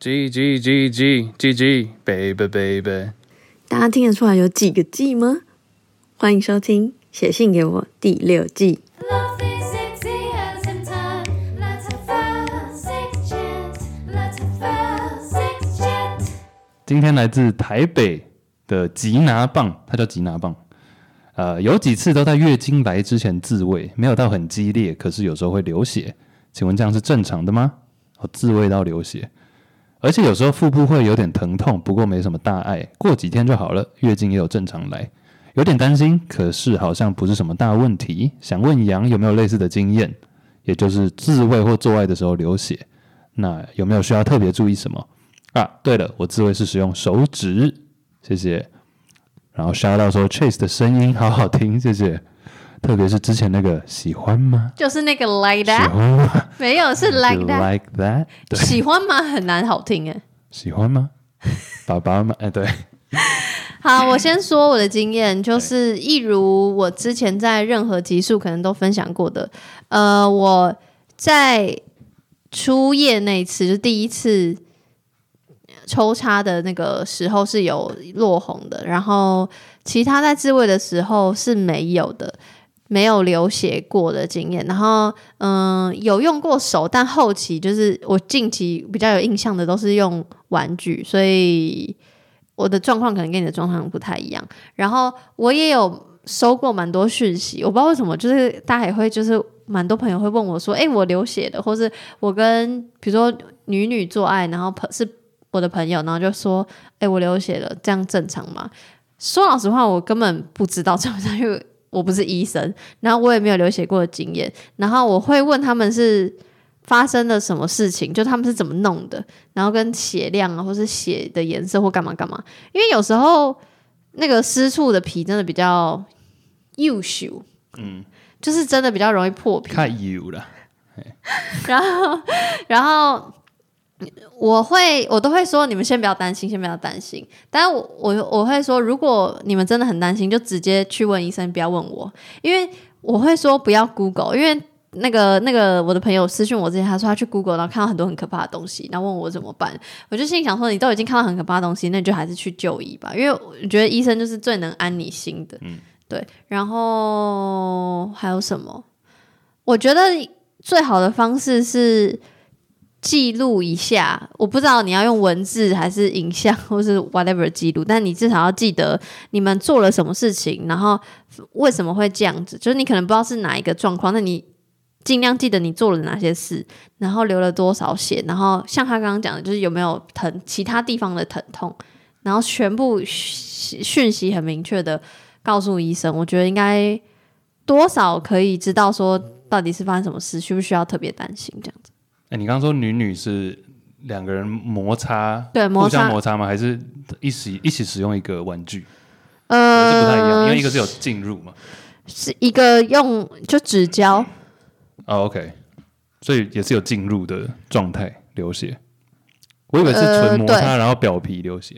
G G G G G G baby baby，大家听得出来有几个 G 吗？欢迎收听《写信给我》第六季。今天来自台北的吉拿棒，它叫吉拿棒。呃，有几次都在月经来之前自慰，没有到很激烈，可是有时候会流血。请问这样是正常的吗？哦，自慰到流血，而且有时候腹部会有点疼痛，不过没什么大碍，过几天就好了。月经也有正常来，有点担心，可是好像不是什么大问题。想问杨有没有类似的经验，也就是自慰或做爱的时候流血，那有没有需要特别注意什么？啊，对了，我自慰是使用手指，谢谢。然后 shout out 说 Chase 的声音好好听，谢谢。特别是之前那个喜欢吗？就是那个 like that，欢吗没有是 like You that，like that？对，喜欢吗？很难好听哎。喜欢吗？爸爸吗？哎，对，好，我先说我的经验，就是一如我之前在任何集数可能都分享过的，呃，我在初夜那一次，就第一次抽插的那个时候是有落红的，然后其他在自慰的时候是没有的。没有流血过的经验，然后嗯、有用过手，但后期就是我近期比较有印象的都是用玩具，所以我的状况可能跟你的状况不太一样。然后我也有收过蛮多讯息，我不知道为什么，就是大家也会就是蛮多朋友会问我说：“哎、我流血的，或是我跟比如说女女做爱，然后朋是我的朋友，然后就说：‘哎、我流血了，这样正常吗？’说老实话，我根本不知道正不正常，因 为我不是医生，然后我也没有流血过的经验，然后我会问他们是。发生了什么事情？就他们是怎么弄的，然后跟血量啊，或是血的颜色或干嘛干嘛。因为有时候那个私处的皮真的比较幼秀，嗯，就是真的比较容易破皮。太油了。然后，然后我会我都会说，你们先不要担心，先不要担心。但是我我我会说，如果你们真的很担心，就直接去问医生，不要问我，因为我会说不要 Google，因为。那个那个，我的朋友私讯我之前，他说他去 Google，然后看到很多很可怕的东西，然后问我怎么办。我就心里想说，你都已经看到很可怕的东西，那你就还是去就医吧，因为我觉得医生就是最能安你心的。嗯对。然后还有什么？我觉得最好的方式是记录一下，我不知道你要用文字还是影像，或是 whatever 记录，但你至少要记得你们做了什么事情，然后为什么会这样子，就是你可能不知道是哪一个状况，那你尽量记得你做了哪些事，然后流了多少血，然后像他刚刚讲的，就是有没有疼其他地方的疼痛，然后全部讯息很明确的告诉医生，我觉得应该多少可以知道说到底是发生什么事，需不需要特别担心这样子。哎，你刚刚说女女是两个人摩擦，对摩互相擦摩擦吗？还是一起一起使用一个玩具？呃，这不太一样，因为一个是有进入嘛。是一个用就纸胶，哦，OK，所以也是有进入的状态流血。我以为是呃纯摩擦，对然后表皮流血。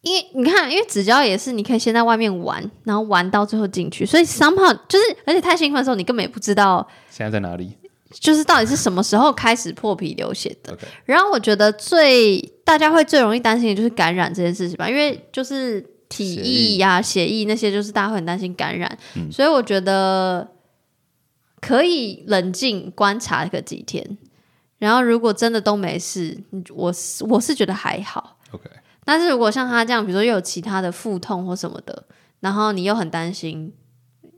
因为你看，因为纸胶也是你可以先在外面玩，然后玩到最后进去，所以 somehow 就是，而且太兴奋的时候，你根本也不知道，现在在哪里就是到底是什么时候开始破皮流血的。然后我觉得最大家会最容易担心的就是感染这件事情吧，因为就是体液呀、血液那些，就是大家会很担心感染，嗯所以我觉得可以冷静观察个几天，然后如果真的都没事，我是我是觉得还好。OK，但是如果像他这样，比如说又有其他的腹痛或什么的，然后你又很担心，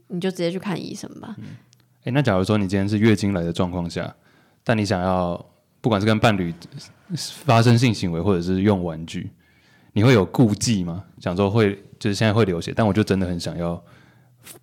你就直接去看医生吧。哎，那假如说你今天是月经来的状况下，但你想要不管是跟伴侣发生性行为，或者是用玩具，你会有顾忌吗？想说会就是现在会流血，但我就真的很想要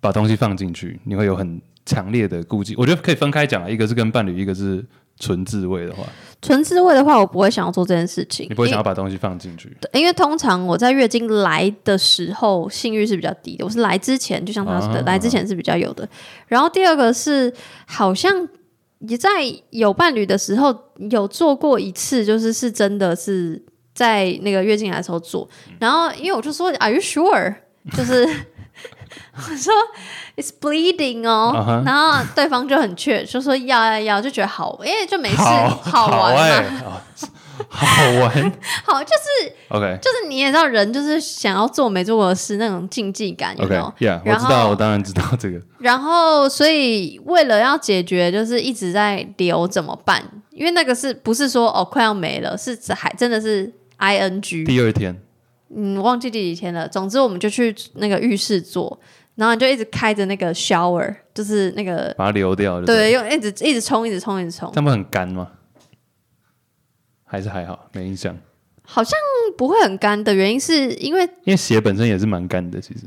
把东西放进去，你会有很强烈的顾忌。我觉得可以分开讲啊，一个是跟伴侣，一个是纯自慰的话，纯自慰的话，我不会想要做这件事情，你不会想要把东西放进去。对因为通常我在月经来的时候，性欲是比较低的。我是来之前，就像他说的，啊来之前是比较有的。然后第二个是，好像也在有伴侣的时候有做过一次，就是是真的是在那个月经来的时候做。然后因为我就说，Are you sure？就是我 说 It's bleeding 哦然后对方就很确，就说要要要，就觉得好，因为就没事，好玩好玩。好，就是，OK。就是你也知道，人就是想要做没做过的事那种竞技感，有没有 OK，Yeah，我然知道，后我当然知道这个，然后，所以为了要解决，就是一直在留怎么办？因为那个是不是说哦快要没了，是还真的是 I N G，第二天嗯，忘记第几天了。总之，我们就去那个浴室坐，然后你就一直开着那个 shower，就是那个把它流掉，对，，用一直一直冲，一直冲，一直冲他们很干吗？还是还好，没印象，好像不会很干的原因是因为，因为血本身也是蛮干的，其实。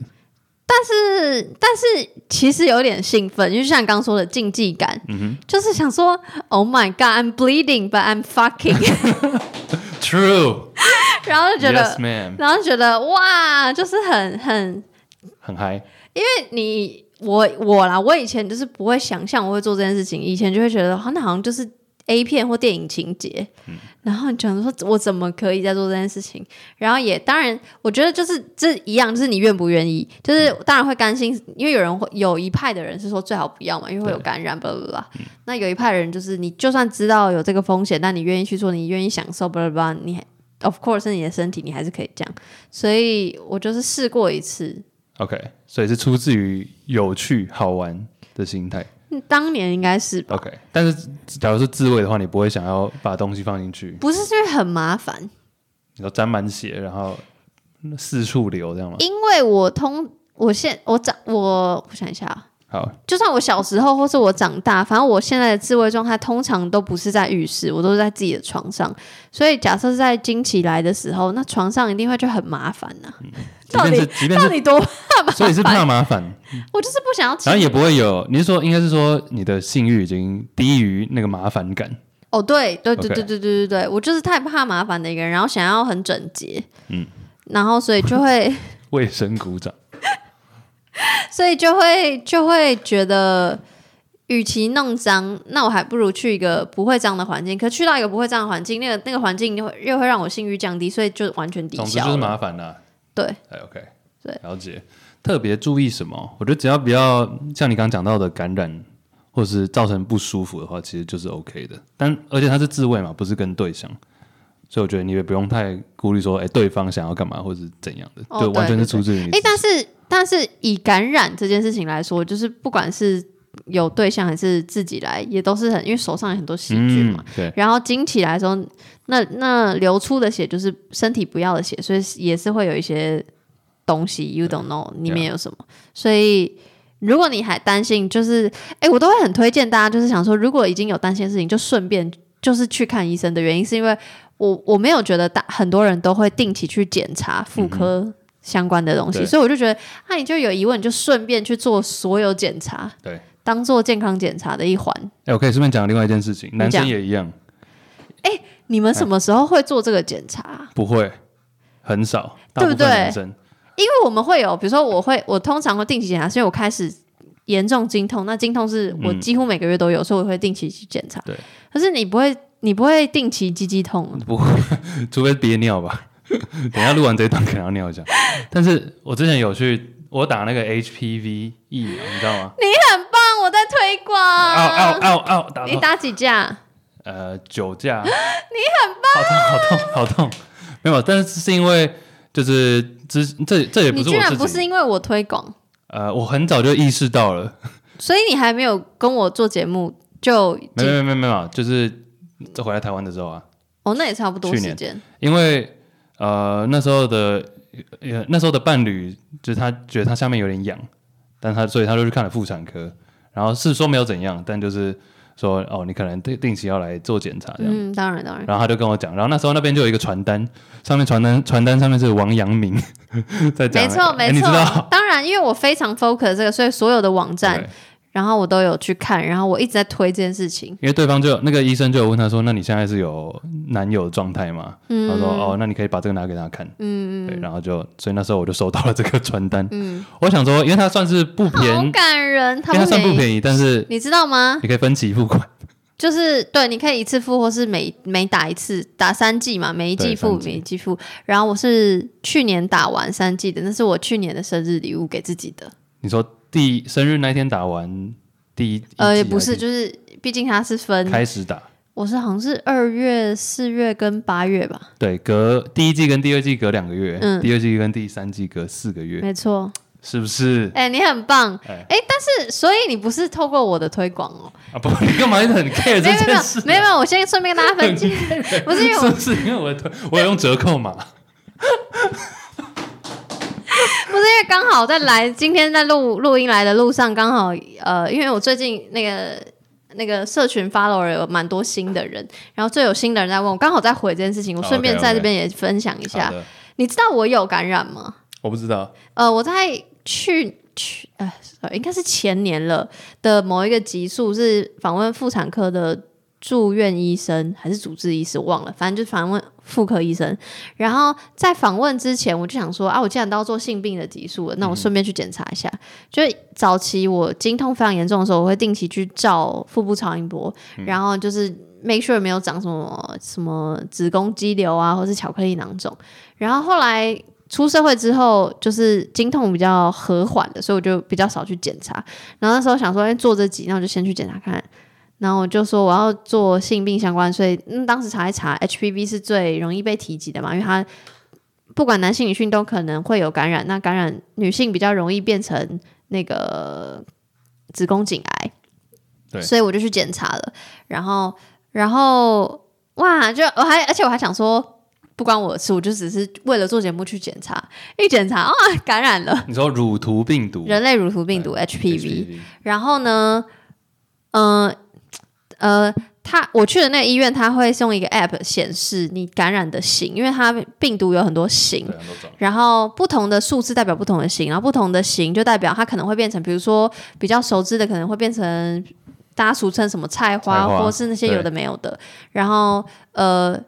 但是但是其实有点兴奋，就像你刚刚说的竞技感，嗯就是想说，Oh my God，I'm bleeding，but I'm fucking，True，然后就觉得 Yes, 然后就觉得哇，就是很很，很嗨。因为你我我啦，我以前就是不会想象我会做这件事情，以前就会觉得，好，那好像就是 A 片或电影情节，然后你想说，我怎么可以在做这件事情？然后也当然，我觉得就是这一样，就是你愿不愿意，就是当然会甘心，因为有人会有一派的人是说最好不要嘛，因为会有感染，巴拉巴拉。那有一派的人就是你就算知道有这个风险，但你愿意去做，你愿意享受，巴拉巴拉，你还 of course 是你的身体，你还是可以这样。所以我就是试过一次，OK，所以是出自于有趣好玩的心态。嗯当年应该是吧。OK，但是假如是自慰的话，你不会想要把东西放进去，不是是因为很麻烦，你说沾满血，然后四处流这样吗？因为我通我现我长我我想一下啊，好，就算我小时候或是我长大，反正我现在的自慰状态通常都不是在浴室，我都是在自己的床上。所以假设是在经期来的时候，那床上一定会就很麻烦呐、即便是即便是，到底多怕麻烦所以是怕麻烦，我就是不想要然后也不会有。你是说，应该是说你的性欲已经低于那个麻烦感。哦，对对对对对对对对，我就是太怕麻烦的一个人，然后想要很整洁，嗯，然后所以就会。卫生鼓掌。所以就会就会觉得，与其弄脏，那我还不如去一个不会脏的环境。可去到一个不会脏的环境，那个那个环境又会又会让我性欲降低，所以就完全抵总之就是。麻烦啦、对，哎，OK，对，了解。特别注意什么？我觉得只要不要像你刚刚讲到的感染，或是造成不舒服的话，其实就是 OK 的。但而且它是自慰嘛，不是跟对象，所以我觉得你也不用太顾虑说，哎，对方想要干嘛或是怎样的，哦就完全是出自于你自己。诶，但是但是以感染这件事情来说，就是不管是有对象还是自己来，也都是很因为手上有很多细菌嘛。嗯，对，然后经起来的时候，那那流出的血就是身体不要的血，所以也是会有一些东西，you don't know 里面有什么。所以如果你还担心，就是哎，我都会很推荐大家，就是想说，如果已经有担心的事情，就顺便就是去看医生的原因，是因为我我没有觉得大很多人都会定期去检查妇科。相关的东西，所以我就觉得，那、你就有疑问，你就顺便去做所有检查，对，当做健康检查的一环。哎，我可以顺便讲另外一件事情，男生也一样，哎你们什么时候会做这个检查？不会很少，对不对？因为我们会有，比如说我会，我通常会定期检查，所以我开始严重经痛，那经痛是我几乎每个月都有，所以我会定期去检查。对，可是你不会，你不会定期鸡鸡痛，不会，除非憋尿吧。等一下录完这一段可能要尿一下。但是我之前有去，我打那个 HPV 疫苗，你知道吗？你很棒，我在推广。打你打几架？呃九架，你很棒，好痛好痛好痛。没有，但是是因为就是之这这也不是我自居然不是，因为我推广，呃，我很早就意识到了，所以你还没有跟我做节目就没有没有没有没有，就是这回来台湾的时候啊，哦，那也差不多时间。因为呃那时候的呃那时候的伴侣，就是他觉得他下面有点痒，但他所以他就去看了妇产科，然后是说没有怎样，但就是说哦你可能定定期要来做检查这样，嗯，当然当然。然后他就跟我讲，然后那时候那边就有一个传单，上面传单传单上面是王阳明 在讲，没错哎没错当然，因为我非常 focus 这个，所以所有的网站对，然后我都有去看，然后我一直在推这件事情。因为对方就有那个医生就有问他说，那你现在是有男友状态吗？嗯他说哦，那你可以把这个拿给他看，嗯对，然后就所以那时候我就收到了这个传单，嗯，我想说，因为它算是不便宜，好感人，因为它算不，便宜，但是你知道吗？你可以分期付款，就是对，你可以一次付，或是每每打一次，打三季嘛，每一季付，每一季付。然后我是去年打完三季的，那是我去年的生日礼物给自己的。你说第生日那天打完第一，呃，也不是，就是毕竟它是分开始打，我是好像是二月、四月跟八月吧，对，隔第一季跟第二季隔两个月，嗯第二季跟第三季隔四个月，没错。是不是？哎、你很棒。哎哎、但是所以你不是透过我的推广哦？啊不，你干嘛一直很 care 这件事？没有没有，我先顺便跟大家分享，不是因为我是因为我的我有用折扣码？不是因为刚好在来今天在录录音来的路上，刚好呃，因为我最近那个那个社群 follower 有蛮多新的人，然后最有新的人在问我，刚好在回这件事情，我哦顺便在这边也分享一下。你知道我有感染吗？我不知道。呃，我在去去呃，应该是前年了的某一个集数是访问妇产科的住院医生还是主治医师，我忘了，反正就是访问妇科医生。然后在访问之前，我就想说啊，我既然都要做性病的激素了，那我顺便去检查一下。就早期我经痛非常严重的时候，我会定期去照腹部超音波，然后就是 make sure 没有长什么什么子宫肌瘤啊，或是巧克力囊肿。然后后来出社会之后，就是经痛比较和缓的，所以我就比较少去检查。然后那时候想说，哎，做这集，那我就先去检查看。然后我就说我要做性病相关，所以嗯，当时查一查，HPV 是最容易被提及的嘛，因为它不管男性女性都可能会有感染，那感染女性比较容易变成那个子宫颈癌，对所以我就去检查了。然后，然后哇，就我还而且我还想说。不关我的事，我就只是为了做节目去检查，一检查啊，感染了你说乳头病毒人类乳头病毒对 HPV，然后呢，嗯呃他我去的那个医院，他会用一个 app 显示你感染的型，因为它病毒有很多型对，，很多种。然后不同的数字代表不同的型，然后不同的型就代表它可能会变成，比如说比较熟知的可能会变成大家俗称什么菜花，菜花或是那些有的没有的。然后呃，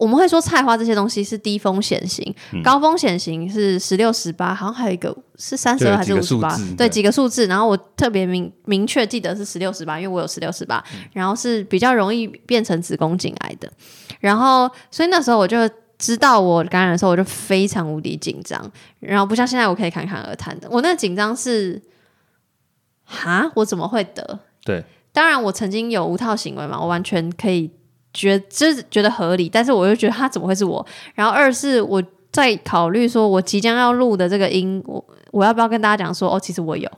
我们会说菜花这些东西是低风险型，嗯高风险型是十六、十八，好像还有一个是三十二还是五十八，对对几个数字。然后我特别明明确记得是十六、十八，因为我有十六、十八，嗯然后是比较容易变成子宫颈癌的。然后所以那时候我就。知道我感染的时候，我就非常无敌紧张，然后不像现在我可以侃侃而谈的。我那紧张是，哈，我怎么会得？对，当然，我曾经有无套行为嘛，我完全可以觉就是觉得合理，但是我又觉得他怎么会是我？然后二是我在考虑说，我即将要录的这个音，我我要不要跟大家讲说，哦，其实我有，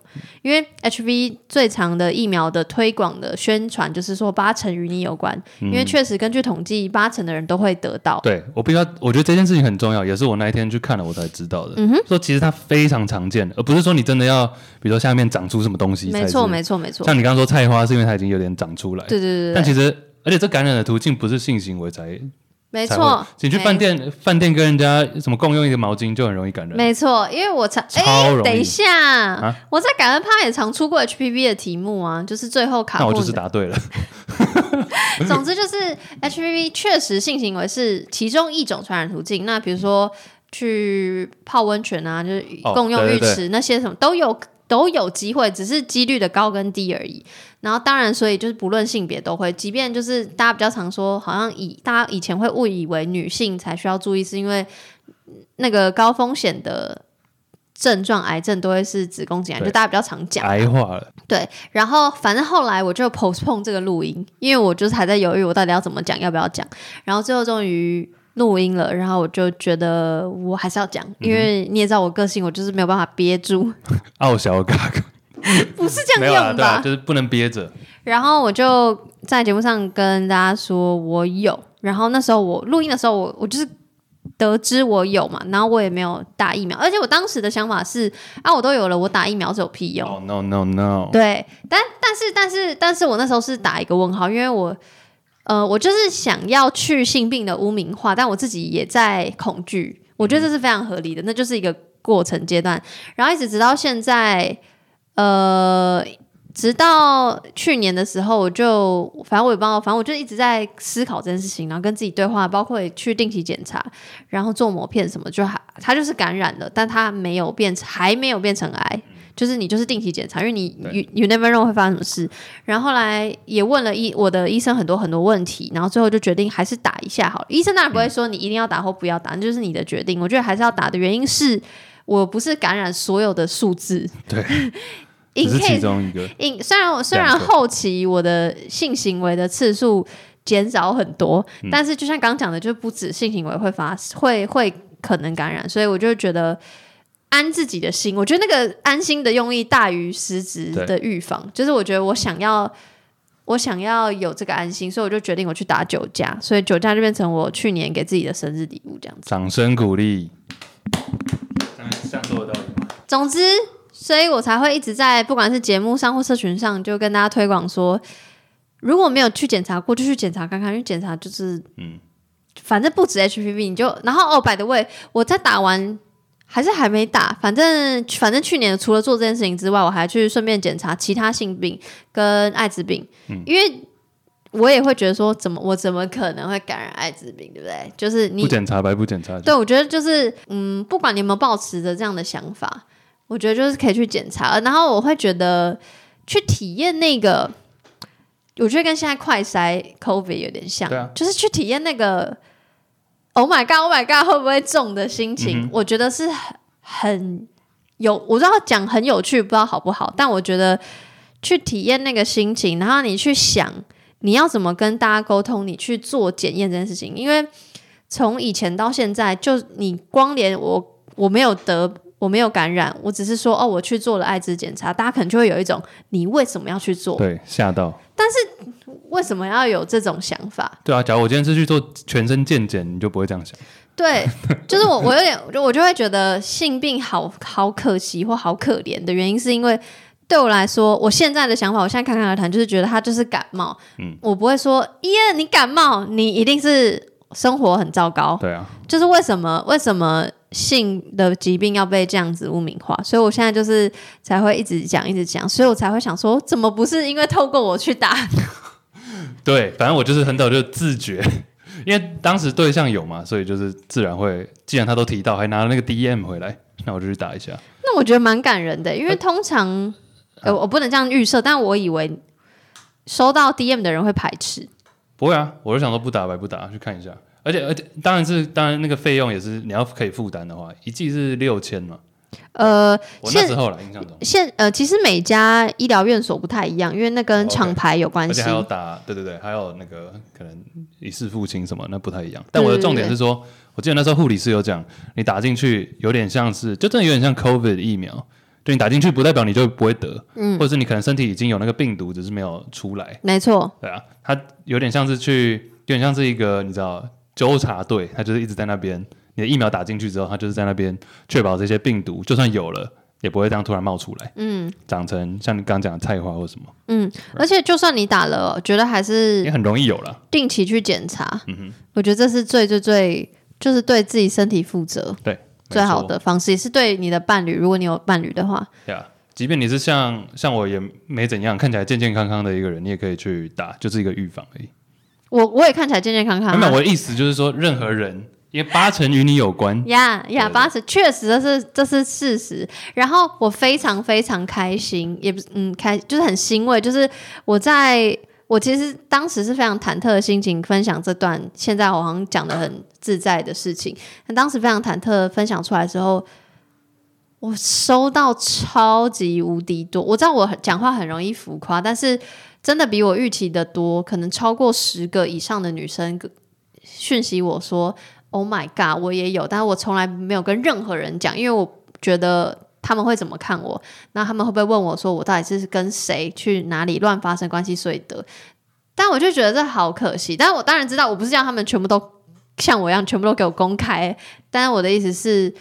因为 HV 最长的疫苗的推广的宣传就是说八成与你有关，因为确实根据统计，八成的人都会得到。对我必须要，我觉得这件事情很重要，也是我那一天去看了我才知道的。嗯哼说其实它非常常见，而不是说你真的要，比如说下面长出什么东西。没错，没错，没错。像你刚刚说菜花，是因为它已经有点长出来。对对对对对，但其实，而且这感染的途径不是性行为才才没错会。你去饭店，饭店跟人家什么共用一个毛巾就很容易感染。没错，因为我常哎，等一下，啊我在感恩趴也常出过 HPV 的题目啊，就是最后卡。那我就是答对了。总之就是 HPV 确实性行为是其中一种传染途径。那比如说去泡温泉啊，就是哦共用浴池、那些什么都有都有机会，只是几率的高跟低而已。然后当然，所以就是不论性别都会，即便就是大家比较常说，好像以大家以前会误以为女性才需要注意，是因为那个高风险的。症状癌症都会是子宫颈癌，就大家比较常讲。癌化了，对，然后反正后来我就 postpone 这个录音，因为我就是还在犹豫我到底要怎么讲，要不要讲。然后最后终于录音了，然后我就觉得我还是要讲，因为你也知道我个性，我就是没有办法憋住，傲小嘎嘎，不是这没有啊，样用吧？对啊，就是不能憋着。然后我就在节目上跟大家说我有，然后那时候我录音的时候，我我就是得知我有嘛，然后我也没有打疫苗，而且我当时的想法是啊，我都有了，我打疫苗是有屁用。哦、no no no，对，但 但是但是但是我那时候是打一个问号，因为我呃，我就是想要去性病的污名化，但我自己也在恐惧，我觉得这是非常合理的，那就是一个过程阶段，然后一直直到现在，呃。直到去年的时候，我就反正我也不知道，反正我就一直在思考这件事情，然后跟自己对话，包括去定期检查，然后做膜片什么，就还它就是感染了，但它没有变成，还没有变成癌，就是你就是定期检查，因为你对 you you never know 会发生什么事。然后后来也问了医我的医生很多很多问题，然后最后就决定还是打一下好了。医生当然不会说你一定要打或不要打，那就是你的决定。我觉得还是要打的原因是我不是感染所有的数字 对，，in 只是其 case 中一个。因虽然我虽然后期我的性行为的次数减少很多。嗯但是就像刚刚讲的，就不止性行为会发会会可能感染，所以我就觉得。安自己的心，我觉得那个安心的用意大于实质的预防。就是我觉得我想要，我想要有这个安心，所以我就决定我去打酒驾，所以酒驾就变成我去年给自己的生日礼物这样子。掌声鼓励。这样做得到吗？总之，所以我才会一直在不管是节目上或社群上，就跟大家推广说，如果没有去检查过，就去检查看看，因为检查就是，嗯反正不止 HPV，你就然后哦，by the way，我在打完还是还没打，反正反正去年除了做这件事情之外，我还去顺便检查其他性病跟艾滋病，因为。我也会觉得说，怎么我怎么可能会感染艾滋病，对不对？就是你不检查白不检查。对，我觉得就是，嗯，不管你有没有抱持着这样的想法，我觉得就是可以去检查。然后我会觉得去体验那个，我觉得跟现在快筛 COVID 有点像，啊就是去体验那个 Oh my God，Oh my God，会不会中的心情，嗯我觉得是很很有，我知道讲很有趣，不知道好不好，但我觉得去体验那个心情，然后你去想你要怎么跟大家沟通，你去做检验这件事情，因为。从以前到现在，就你光连我我没有得，我没有感染，我只是说哦，我去做了艾滋检查，大家可能就会有一种你为什么要去做？对，吓到。为什么要有这种想法？对啊，假如我今天是去做全身健检，你就不会这样想。对，就是我我有点，我就我就会觉得性病好好可惜或好可怜的原因，是因为对我来说，我现在的想法，我现在侃侃而谈，就是觉得他就是感冒，嗯我不会说耶，你感冒，你一定是生活很糟糕，对啊，就是为什么为什么性的疾病要被这样子污名化？所以我现在就是才会一直讲一直讲，所以我才会想说，怎么不是因为透过我去打？对，反正我就是很早就自觉，因为当时对象有嘛，所以就是自然会，既然他都提到，还拿了那个 DM 回来，那我就去打一下。那我觉得蛮感人的，因为通常呃我不能这样预设，但我以为收到 DM 的人会排斥。不会啊，我就想说不打白不打，去看一下。而且而且，当然是当然那个费用也是你要可以负担的话，一季是六千嘛。呃，现我那时候啦，印象中，现呃，其实每家医疗院所不太一样，因为那跟厂牌有关系而且还。有打，对对对，还有那个可能一世父亲什么，那不太一样。但我的重点是说，我记得那时候护理师有讲，你打进去有点像是，就真的有点像 COVID 疫苗，对你打进去不代表你就不会得，嗯，或者是你可能身体已经有那个病毒，只是没有出来，没错，对啊，它有点像是去，有点像是一个你知道纠察队，他就是一直在那边，你的疫苗打进去之后，它就是在那边确保这些病毒就算有了。也不会这样突然冒出来，嗯，长成像你刚刚讲的菜花或什么，嗯而且就算你打了，觉得还是也很容易有了。定期去检查。嗯哼我觉得这是最最最，就是对自己身体负责对，最好的方式，也是对你的伴侣，如果你有伴侣的话，对啊，即便你是像像我也没怎样，看起来健健康康的一个人，你也可以去打，就是一个预防而已。我我也看起来健健康康、没有，啊。我的意思就是说，任何人，因为八成与你有关。呀呀，八成确实这是这是事实。然后我非常非常开心，也不是嗯开，就是很欣慰，就是我在我其实当时是非常忐忑的心情分享这段，现在我好像讲的很自在的事情。但当时非常忐忑分享出来之后，我收到超级无敌多。我知道我讲话很容易浮夸，但是真的比我预期的多，可能超过十个以上的女生讯息我说。Oh my god，我也有，但是我从来没有跟任何人讲，因为我觉得他们会怎么看我，那他们会不会问我说我到底是跟谁去哪里乱发生关系，所以得？但我就觉得这好可惜。但我当然知道，我不是让他们全部都像我一样，全部都给我公开。但我的意思是，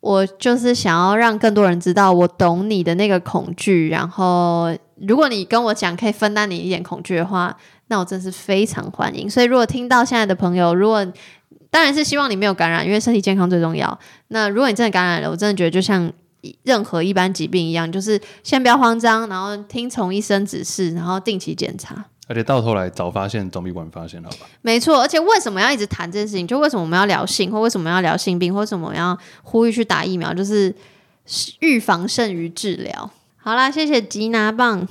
我就是想要让更多人知道，我懂你的那个恐惧。然后，如果你跟我讲可以分担你一点恐惧的话，那我真是非常欢迎。所以，如果听到现在的朋友，如果当然是希望你没有感染，因为身体健康最重要。那如果你真的感染了，我真的觉得就像任何一般疾病一样，就是先不要慌张，然后听从医生指示，然后定期检查。而且到头来早发现总比晚发现好吧？没错，而且为什么要一直谈这件事情？就为什么我们要聊性，或为什么要聊性病，或为什么要呼吁去打疫苗？就是预防胜于治疗。好啦，谢谢吉拿棒。